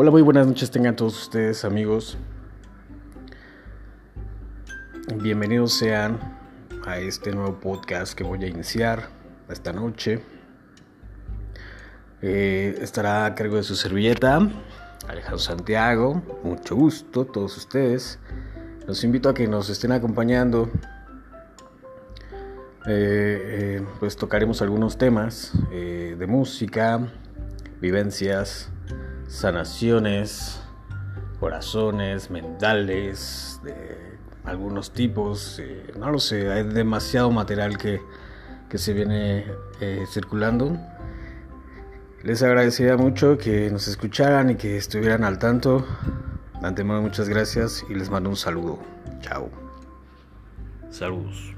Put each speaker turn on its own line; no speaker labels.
Hola, muy buenas noches tengan todos ustedes amigos. Bienvenidos sean a este nuevo podcast que voy a iniciar esta noche. Eh, estará a cargo de su servilleta, Alejandro Santiago. Mucho gusto, todos ustedes. Los invito a que nos estén acompañando. Eh, eh, pues tocaremos algunos temas de música, vivencias sanaciones, corazones, mentales, de algunos tipos, eh, no lo sé, hay demasiado material que, que se viene eh, circulando. Les agradecería mucho que nos escucharan y que estuvieran al tanto. De antemano muchas gracias y les mando un saludo. Chao. Saludos.